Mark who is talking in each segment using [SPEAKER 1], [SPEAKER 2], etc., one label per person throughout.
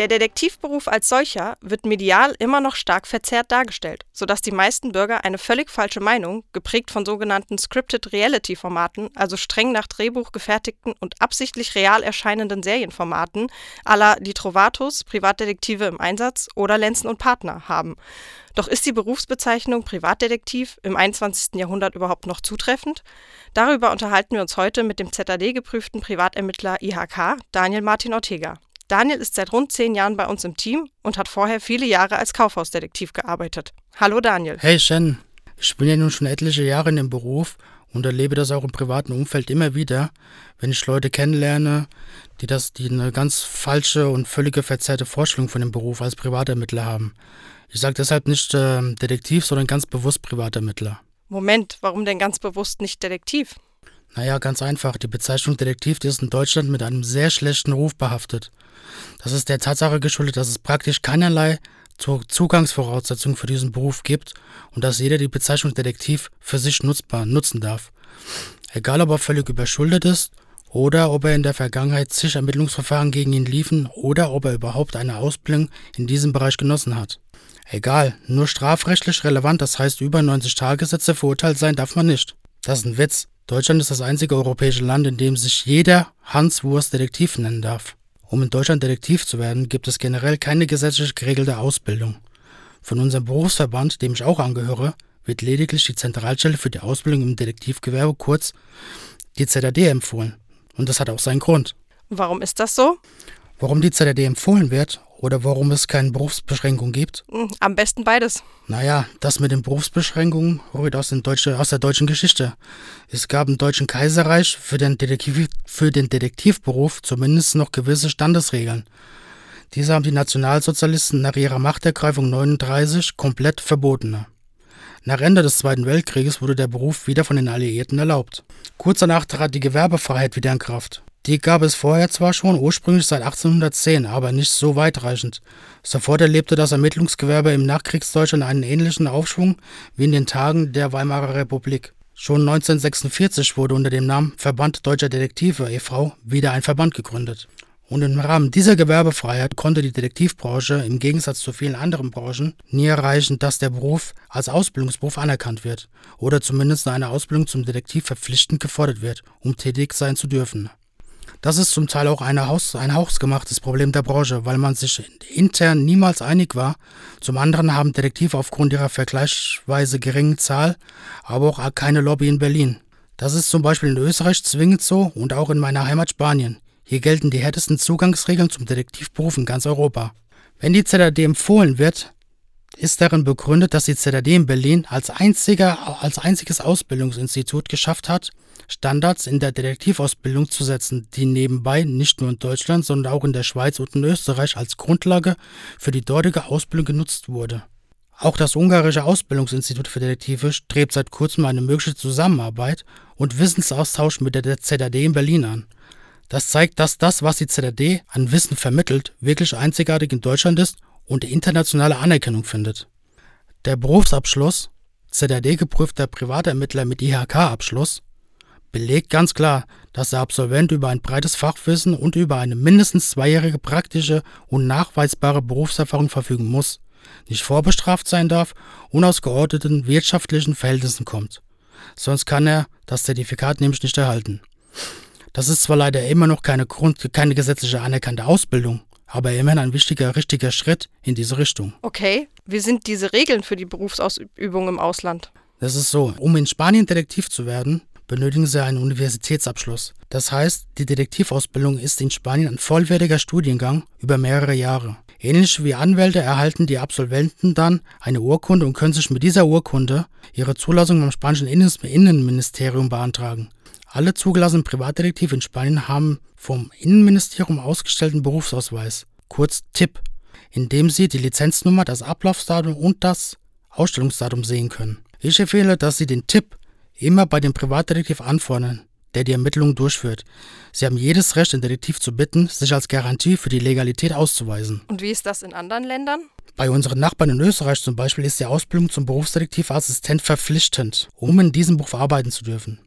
[SPEAKER 1] Der Detektivberuf als solcher wird medial immer noch stark verzerrt dargestellt, sodass die meisten Bürger eine völlig falsche Meinung, geprägt von sogenannten Scripted Reality Formaten, also streng nach Drehbuch gefertigten und absichtlich real erscheinenden Serienformaten à la Die Trovatos, Privatdetektive im Einsatz oder Lenzen und Partner haben. Doch ist die Berufsbezeichnung Privatdetektiv im 21. Jahrhundert überhaupt noch zutreffend? Darüber unterhalten wir uns heute mit dem ZAD-geprüften Privatermittler IHK, Daniel Martin Ortega. Daniel ist seit rund zehn Jahren bei uns im Team und hat vorher viele Jahre als Kaufhausdetektiv gearbeitet. Hallo Daniel.
[SPEAKER 2] Hey Shen, ich bin ja nun schon etliche Jahre in dem Beruf und erlebe das auch im privaten Umfeld immer wieder, wenn ich Leute kennenlerne, die das, die eine ganz falsche und völlige verzerrte Vorstellung von dem Beruf als Privatermittler haben. Ich sage deshalb nicht äh, Detektiv, sondern ganz bewusst Privatermittler.
[SPEAKER 1] Moment, warum denn ganz bewusst nicht Detektiv?
[SPEAKER 2] Naja, ganz einfach. Die Bezeichnung Detektiv die ist in Deutschland mit einem sehr schlechten Ruf behaftet. Das ist der Tatsache geschuldet, dass es praktisch keinerlei Zugangsvoraussetzungen für diesen Beruf gibt und dass jeder die Bezeichnung Detektiv für sich nutzbar nutzen darf. Egal ob er völlig überschuldet ist oder ob er in der Vergangenheit zig Ermittlungsverfahren gegen ihn liefen oder ob er überhaupt eine Ausbildung in diesem Bereich genossen hat. Egal, nur strafrechtlich relevant, das heißt über 90 Tagessätze verurteilt sein darf man nicht. Das ist ein Witz. Deutschland ist das einzige europäische Land, in dem sich jeder Hans Wurst Detektiv nennen darf. Um in Deutschland Detektiv zu werden, gibt es generell keine gesetzlich geregelte Ausbildung. Von unserem Berufsverband, dem ich auch angehöre, wird lediglich die Zentralstelle für die Ausbildung im Detektivgewerbe, kurz die ZAD, empfohlen. Und das hat auch seinen Grund.
[SPEAKER 1] Warum ist das so?
[SPEAKER 2] Warum die ZAD empfohlen wird oder warum es keine Berufsbeschränkung gibt?
[SPEAKER 1] Hm, am besten beides.
[SPEAKER 2] Naja, das mit den Berufsbeschränkungen rührt aus, Deutsche, aus der deutschen Geschichte. Es gab im Deutschen Kaiserreich für den, Detektiv, für den Detektivberuf zumindest noch gewisse Standesregeln. Diese haben die Nationalsozialisten nach ihrer Machtergreifung 39 komplett verboten. Nach Ende des Zweiten Weltkrieges wurde der Beruf wieder von den Alliierten erlaubt. Kurz danach trat die Gewerbefreiheit wieder in Kraft. Die gab es vorher zwar schon, ursprünglich seit 1810, aber nicht so weitreichend. Sofort erlebte das Ermittlungsgewerbe im Nachkriegsdeutschland einen ähnlichen Aufschwung wie in den Tagen der Weimarer Republik. Schon 1946 wurde unter dem Namen Verband Deutscher Detektive e.V. wieder ein Verband gegründet. Und im Rahmen dieser Gewerbefreiheit konnte die Detektivbranche im Gegensatz zu vielen anderen Branchen nie erreichen, dass der Beruf als Ausbildungsberuf anerkannt wird oder zumindest eine Ausbildung zum Detektiv verpflichtend gefordert wird, um tätig sein zu dürfen. Das ist zum Teil auch Haus, ein hausgemachtes Problem der Branche, weil man sich intern niemals einig war. Zum anderen haben Detektive aufgrund ihrer vergleichsweise geringen Zahl aber auch keine Lobby in Berlin. Das ist zum Beispiel in Österreich zwingend so und auch in meiner Heimat Spanien. Hier gelten die härtesten Zugangsregeln zum Detektivberuf in ganz Europa. Wenn die ZAD empfohlen wird, ist darin begründet, dass die ZAD in Berlin als, einziger, als einziges Ausbildungsinstitut geschafft hat, Standards in der Detektivausbildung zu setzen, die nebenbei nicht nur in Deutschland, sondern auch in der Schweiz und in Österreich als Grundlage für die dortige Ausbildung genutzt wurde. Auch das ungarische Ausbildungsinstitut für Detektive strebt seit kurzem eine mögliche Zusammenarbeit und Wissensaustausch mit der ZAD in Berlin an. Das zeigt, dass das, was die ZAD an Wissen vermittelt, wirklich einzigartig in Deutschland ist und internationale Anerkennung findet. Der Berufsabschluss, ZAD geprüfter Privatermittler mit IHK-Abschluss, belegt ganz klar, dass der Absolvent über ein breites Fachwissen und über eine mindestens zweijährige praktische und nachweisbare Berufserfahrung verfügen muss, nicht vorbestraft sein darf und aus geordneten wirtschaftlichen Verhältnissen kommt. Sonst kann er das Zertifikat nämlich nicht erhalten. Das ist zwar leider immer noch keine, Grund, keine gesetzliche anerkannte Ausbildung, aber immerhin ein wichtiger, richtiger Schritt in diese Richtung.
[SPEAKER 1] Okay, wie sind diese Regeln für die Berufsausübung im Ausland?
[SPEAKER 2] Das ist so, um in Spanien Detektiv zu werden, benötigen sie einen Universitätsabschluss. Das heißt, die Detektivausbildung ist in Spanien ein vollwertiger Studiengang über mehrere Jahre. Ähnlich wie Anwälte erhalten die Absolventen dann eine Urkunde und können sich mit dieser Urkunde ihre Zulassung beim spanischen Innenministerium beantragen. Alle zugelassenen Privatdetektive in Spanien haben vom Innenministerium ausgestellten Berufsausweis, kurz TIP, in dem sie die Lizenznummer, das Ablaufsdatum und das Ausstellungsdatum sehen können. Ich empfehle, dass Sie den TIP immer bei dem Privatdetektiv anfordern, der die Ermittlungen durchführt. Sie haben jedes Recht, den Detektiv zu bitten, sich als Garantie für die Legalität auszuweisen.
[SPEAKER 1] Und wie ist das in anderen Ländern?
[SPEAKER 2] Bei unseren Nachbarn in Österreich zum Beispiel ist die Ausbildung zum Berufsdetektivassistent verpflichtend, um in diesem Beruf arbeiten zu dürfen.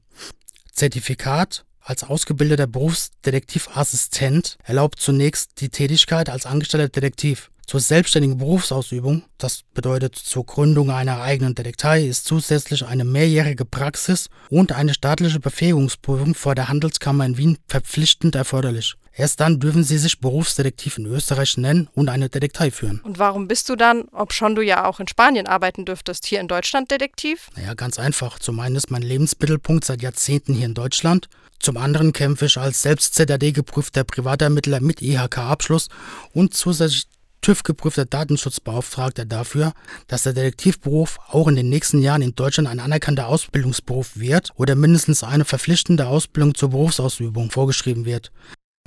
[SPEAKER 2] Zertifikat, als ausgebildeter Berufsdetektivassistent erlaubt zunächst die Tätigkeit als angestellter Detektiv. Zur selbstständigen Berufsausübung, das bedeutet zur Gründung einer eigenen Detektei, ist zusätzlich eine mehrjährige Praxis und eine staatliche Befähigungsprüfung vor der Handelskammer in Wien verpflichtend erforderlich. Erst dann dürfen sie sich Berufsdetektiv in Österreich nennen und eine Detektei führen.
[SPEAKER 1] Und warum bist du dann, ob schon du ja auch in Spanien arbeiten dürftest, hier in Deutschland Detektiv?
[SPEAKER 2] Naja, ganz einfach. Zum einen ist mein Lebensmittelpunkt seit Jahrzehnten hier in Deutschland. Zum anderen kämpfe ich als selbst ZAD geprüfter Privatermittler mit IHK-Abschluss und zusätzlich TÜV-geprüfter Datenschutzbeauftragter dafür, dass der Detektivberuf auch in den nächsten Jahren in Deutschland ein anerkannter Ausbildungsberuf wird oder mindestens eine verpflichtende Ausbildung zur Berufsausübung vorgeschrieben wird.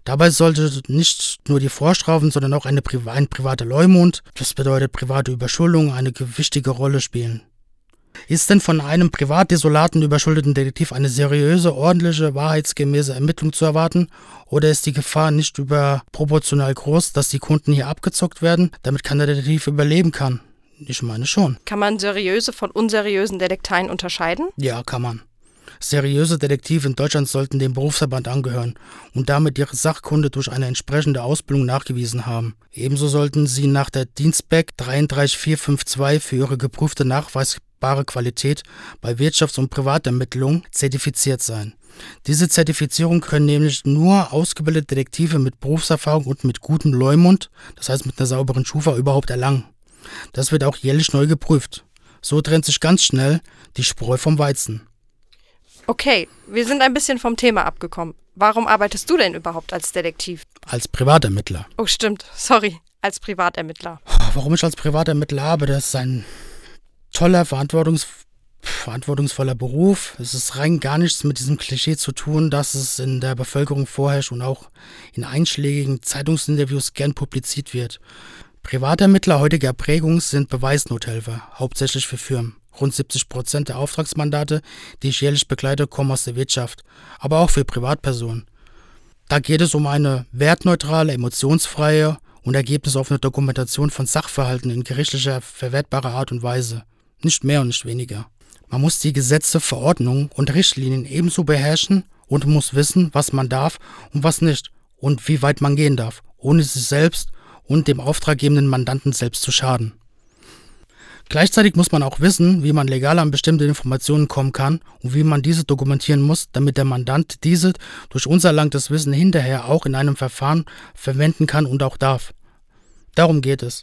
[SPEAKER 2] Dabei sollte nicht nur die Vorstrafen, sondern auch eine Pri ein privater Leumund, das bedeutet private Überschuldung, eine wichtige Rolle spielen. Ist denn von einem privat desolaten, überschuldeten Detektiv eine seriöse, ordentliche, wahrheitsgemäße Ermittlung zu erwarten? Oder ist die Gefahr nicht überproportional groß, dass die Kunden hier abgezockt werden, damit kein Detektiv überleben kann? Ich meine schon.
[SPEAKER 1] Kann man seriöse von unseriösen Detekteien unterscheiden?
[SPEAKER 2] Ja, kann man. Seriöse Detektive in Deutschland sollten dem Berufsverband angehören und damit ihre Sachkunde durch eine entsprechende Ausbildung nachgewiesen haben. Ebenso sollten sie nach der Dienstback 33452 für ihre geprüfte Nachweis bare Qualität bei Wirtschafts- und Privatermittlungen zertifiziert sein. Diese Zertifizierung können nämlich nur ausgebildete Detektive mit Berufserfahrung und mit gutem Leumund, das heißt mit einer sauberen Schufa, überhaupt erlangen. Das wird auch jährlich neu geprüft. So trennt sich ganz schnell die Spreu vom Weizen.
[SPEAKER 1] Okay, wir sind ein bisschen vom Thema abgekommen. Warum arbeitest du denn überhaupt als Detektiv?
[SPEAKER 2] Als Privatermittler.
[SPEAKER 1] Oh, stimmt. Sorry, als Privatermittler.
[SPEAKER 2] Warum ich als Privatermittler arbeite, das ist ein toller, verantwortungs verantwortungsvoller Beruf. Es ist rein gar nichts mit diesem Klischee zu tun, dass es in der Bevölkerung vorherrscht und auch in einschlägigen Zeitungsinterviews gern publiziert wird. Privatermittler heutiger Prägung sind Beweisnothelfer, hauptsächlich für Firmen. Rund 70 Prozent der Auftragsmandate, die ich jährlich begleite, kommen aus der Wirtschaft, aber auch für Privatpersonen. Da geht es um eine wertneutrale, emotionsfreie und ergebnisoffene Dokumentation von Sachverhalten in gerichtlicher, verwertbarer Art und Weise. Nicht mehr und nicht weniger. Man muss die Gesetze, Verordnungen und Richtlinien ebenso beherrschen und muss wissen, was man darf und was nicht und wie weit man gehen darf, ohne sich selbst und dem auftraggebenden Mandanten selbst zu schaden. Gleichzeitig muss man auch wissen, wie man legal an bestimmte Informationen kommen kann und wie man diese dokumentieren muss, damit der Mandant diese durch unser erlangtes Wissen hinterher auch in einem Verfahren verwenden kann und auch darf. Darum geht es.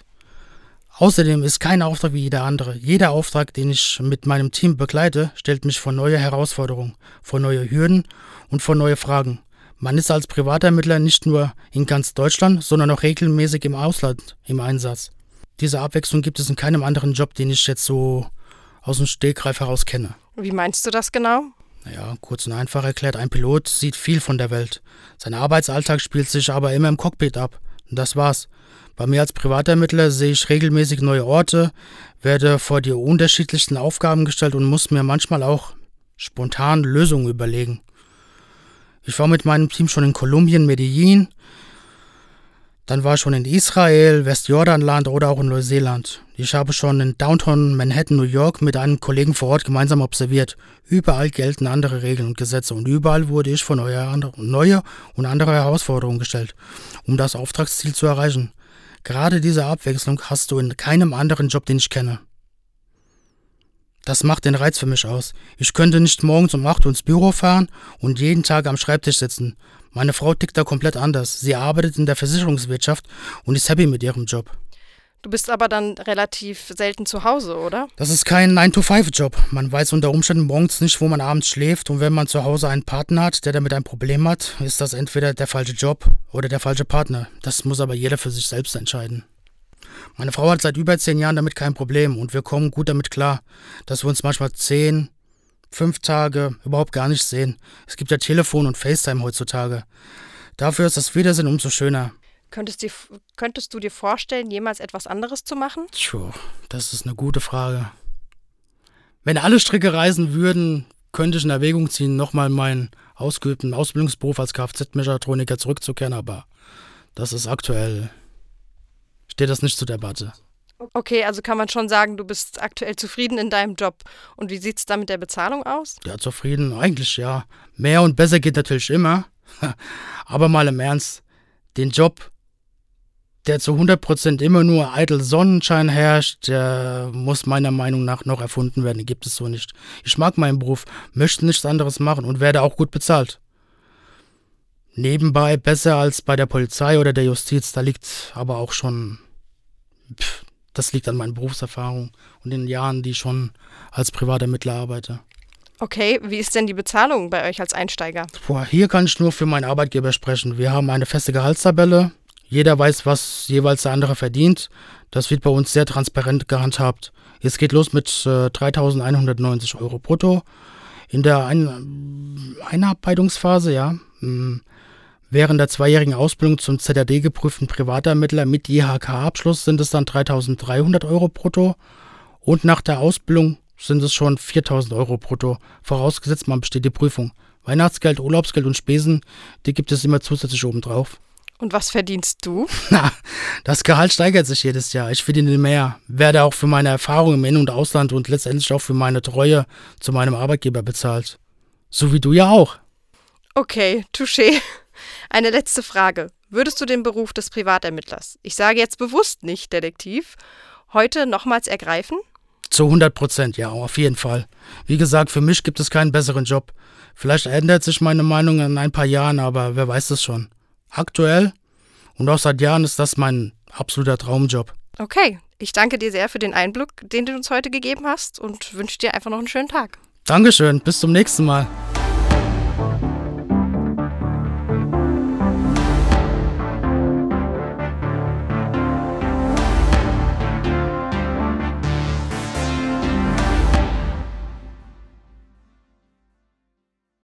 [SPEAKER 2] Außerdem ist kein Auftrag wie jeder andere. Jeder Auftrag, den ich mit meinem Team begleite, stellt mich vor neue Herausforderungen, vor neue Hürden und vor neue Fragen. Man ist als Privatermittler nicht nur in ganz Deutschland, sondern auch regelmäßig im Ausland im Einsatz. Diese Abwechslung gibt es in keinem anderen Job, den ich jetzt so aus dem Stegreif heraus kenne.
[SPEAKER 1] Wie meinst du das genau?
[SPEAKER 2] Naja, kurz und einfach erklärt, ein Pilot sieht viel von der Welt. Sein Arbeitsalltag spielt sich aber immer im Cockpit ab. Und das war's. Bei mir als Privatermittler sehe ich regelmäßig neue Orte, werde vor die unterschiedlichsten Aufgaben gestellt und muss mir manchmal auch spontan Lösungen überlegen. Ich war mit meinem Team schon in Kolumbien, Medellin, dann war ich schon in Israel, Westjordanland oder auch in Neuseeland. Ich habe schon in Downtown Manhattan, New York mit einem Kollegen vor Ort gemeinsam observiert. Überall gelten andere Regeln und Gesetze und überall wurde ich vor neue, und andere Herausforderungen gestellt, um das Auftragsziel zu erreichen. Gerade diese Abwechslung hast du in keinem anderen Job, den ich kenne. Das macht den Reiz für mich aus. Ich könnte nicht morgens um 8 Uhr ins Büro fahren und jeden Tag am Schreibtisch sitzen. Meine Frau tickt da komplett anders. Sie arbeitet in der Versicherungswirtschaft und ist happy mit ihrem Job.
[SPEAKER 1] Du bist aber dann relativ selten zu Hause, oder?
[SPEAKER 2] Das ist kein 9-to-5-Job. Man weiß unter Umständen morgens nicht, wo man abends schläft. Und wenn man zu Hause einen Partner hat, der damit ein Problem hat, ist das entweder der falsche Job oder der falsche Partner. Das muss aber jeder für sich selbst entscheiden. Meine Frau hat seit über zehn Jahren damit kein Problem und wir kommen gut damit klar, dass wir uns manchmal zehn, fünf Tage überhaupt gar nicht sehen. Es gibt ja Telefon und FaceTime heutzutage. Dafür ist das Wiedersehen umso schöner.
[SPEAKER 1] Könntest, dir, könntest du dir vorstellen, jemals etwas anderes zu machen?
[SPEAKER 2] Tja, das ist eine gute Frage. Wenn alle Stricke reisen würden, könnte ich in Erwägung ziehen, nochmal meinen ausgeübten Ausbildungsberuf als Kfz-Mechatroniker zurückzukehren, aber das ist aktuell, steht das nicht zur Debatte.
[SPEAKER 1] Okay, also kann man schon sagen, du bist aktuell zufrieden in deinem Job. Und wie sieht es da mit der Bezahlung aus?
[SPEAKER 2] Ja, zufrieden, eigentlich ja. Mehr und besser geht natürlich immer. Aber mal im Ernst, den Job, der zu 100% immer nur eitel Sonnenschein herrscht, der muss meiner Meinung nach noch erfunden werden. Den gibt es so nicht. Ich mag meinen Beruf, möchte nichts anderes machen und werde auch gut bezahlt. Nebenbei besser als bei der Polizei oder der Justiz, da liegt aber auch schon, pff, das liegt an meiner Berufserfahrung und den Jahren, die ich schon als Privatermittler arbeite.
[SPEAKER 1] Okay, wie ist denn die Bezahlung bei euch als Einsteiger?
[SPEAKER 2] Boah, hier kann ich nur für meinen Arbeitgeber sprechen. Wir haben eine feste Gehaltstabelle. Jeder weiß, was jeweils der andere verdient. Das wird bei uns sehr transparent gehandhabt. Es geht los mit äh, 3.190 Euro brutto. In der Ein Einarbeitungsphase, ja, hm, Während der zweijährigen Ausbildung zum ZRD-geprüften Privatermittler mit IHK-Abschluss sind es dann 3.300 Euro brutto und nach der Ausbildung sind es schon 4.000 Euro brutto, vorausgesetzt man besteht die Prüfung. Weihnachtsgeld, Urlaubsgeld und Spesen, die gibt es immer zusätzlich obendrauf.
[SPEAKER 1] Und was verdienst du?
[SPEAKER 2] Na, das Gehalt steigert sich jedes Jahr. Ich verdiene mehr, werde auch für meine Erfahrungen im In- und Ausland und letztendlich auch für meine Treue zu meinem Arbeitgeber bezahlt. So wie du ja auch.
[SPEAKER 1] Okay, touché. Eine letzte Frage. Würdest du den Beruf des Privatermittlers, ich sage jetzt bewusst nicht Detektiv, heute nochmals ergreifen?
[SPEAKER 2] Zu 100 Prozent, ja, auf jeden Fall. Wie gesagt, für mich gibt es keinen besseren Job. Vielleicht ändert sich meine Meinung in ein paar Jahren, aber wer weiß es schon. Aktuell und auch seit Jahren ist das mein absoluter Traumjob.
[SPEAKER 1] Okay, ich danke dir sehr für den Einblick, den du uns heute gegeben hast und wünsche dir einfach noch einen schönen Tag.
[SPEAKER 2] Dankeschön, bis zum nächsten Mal.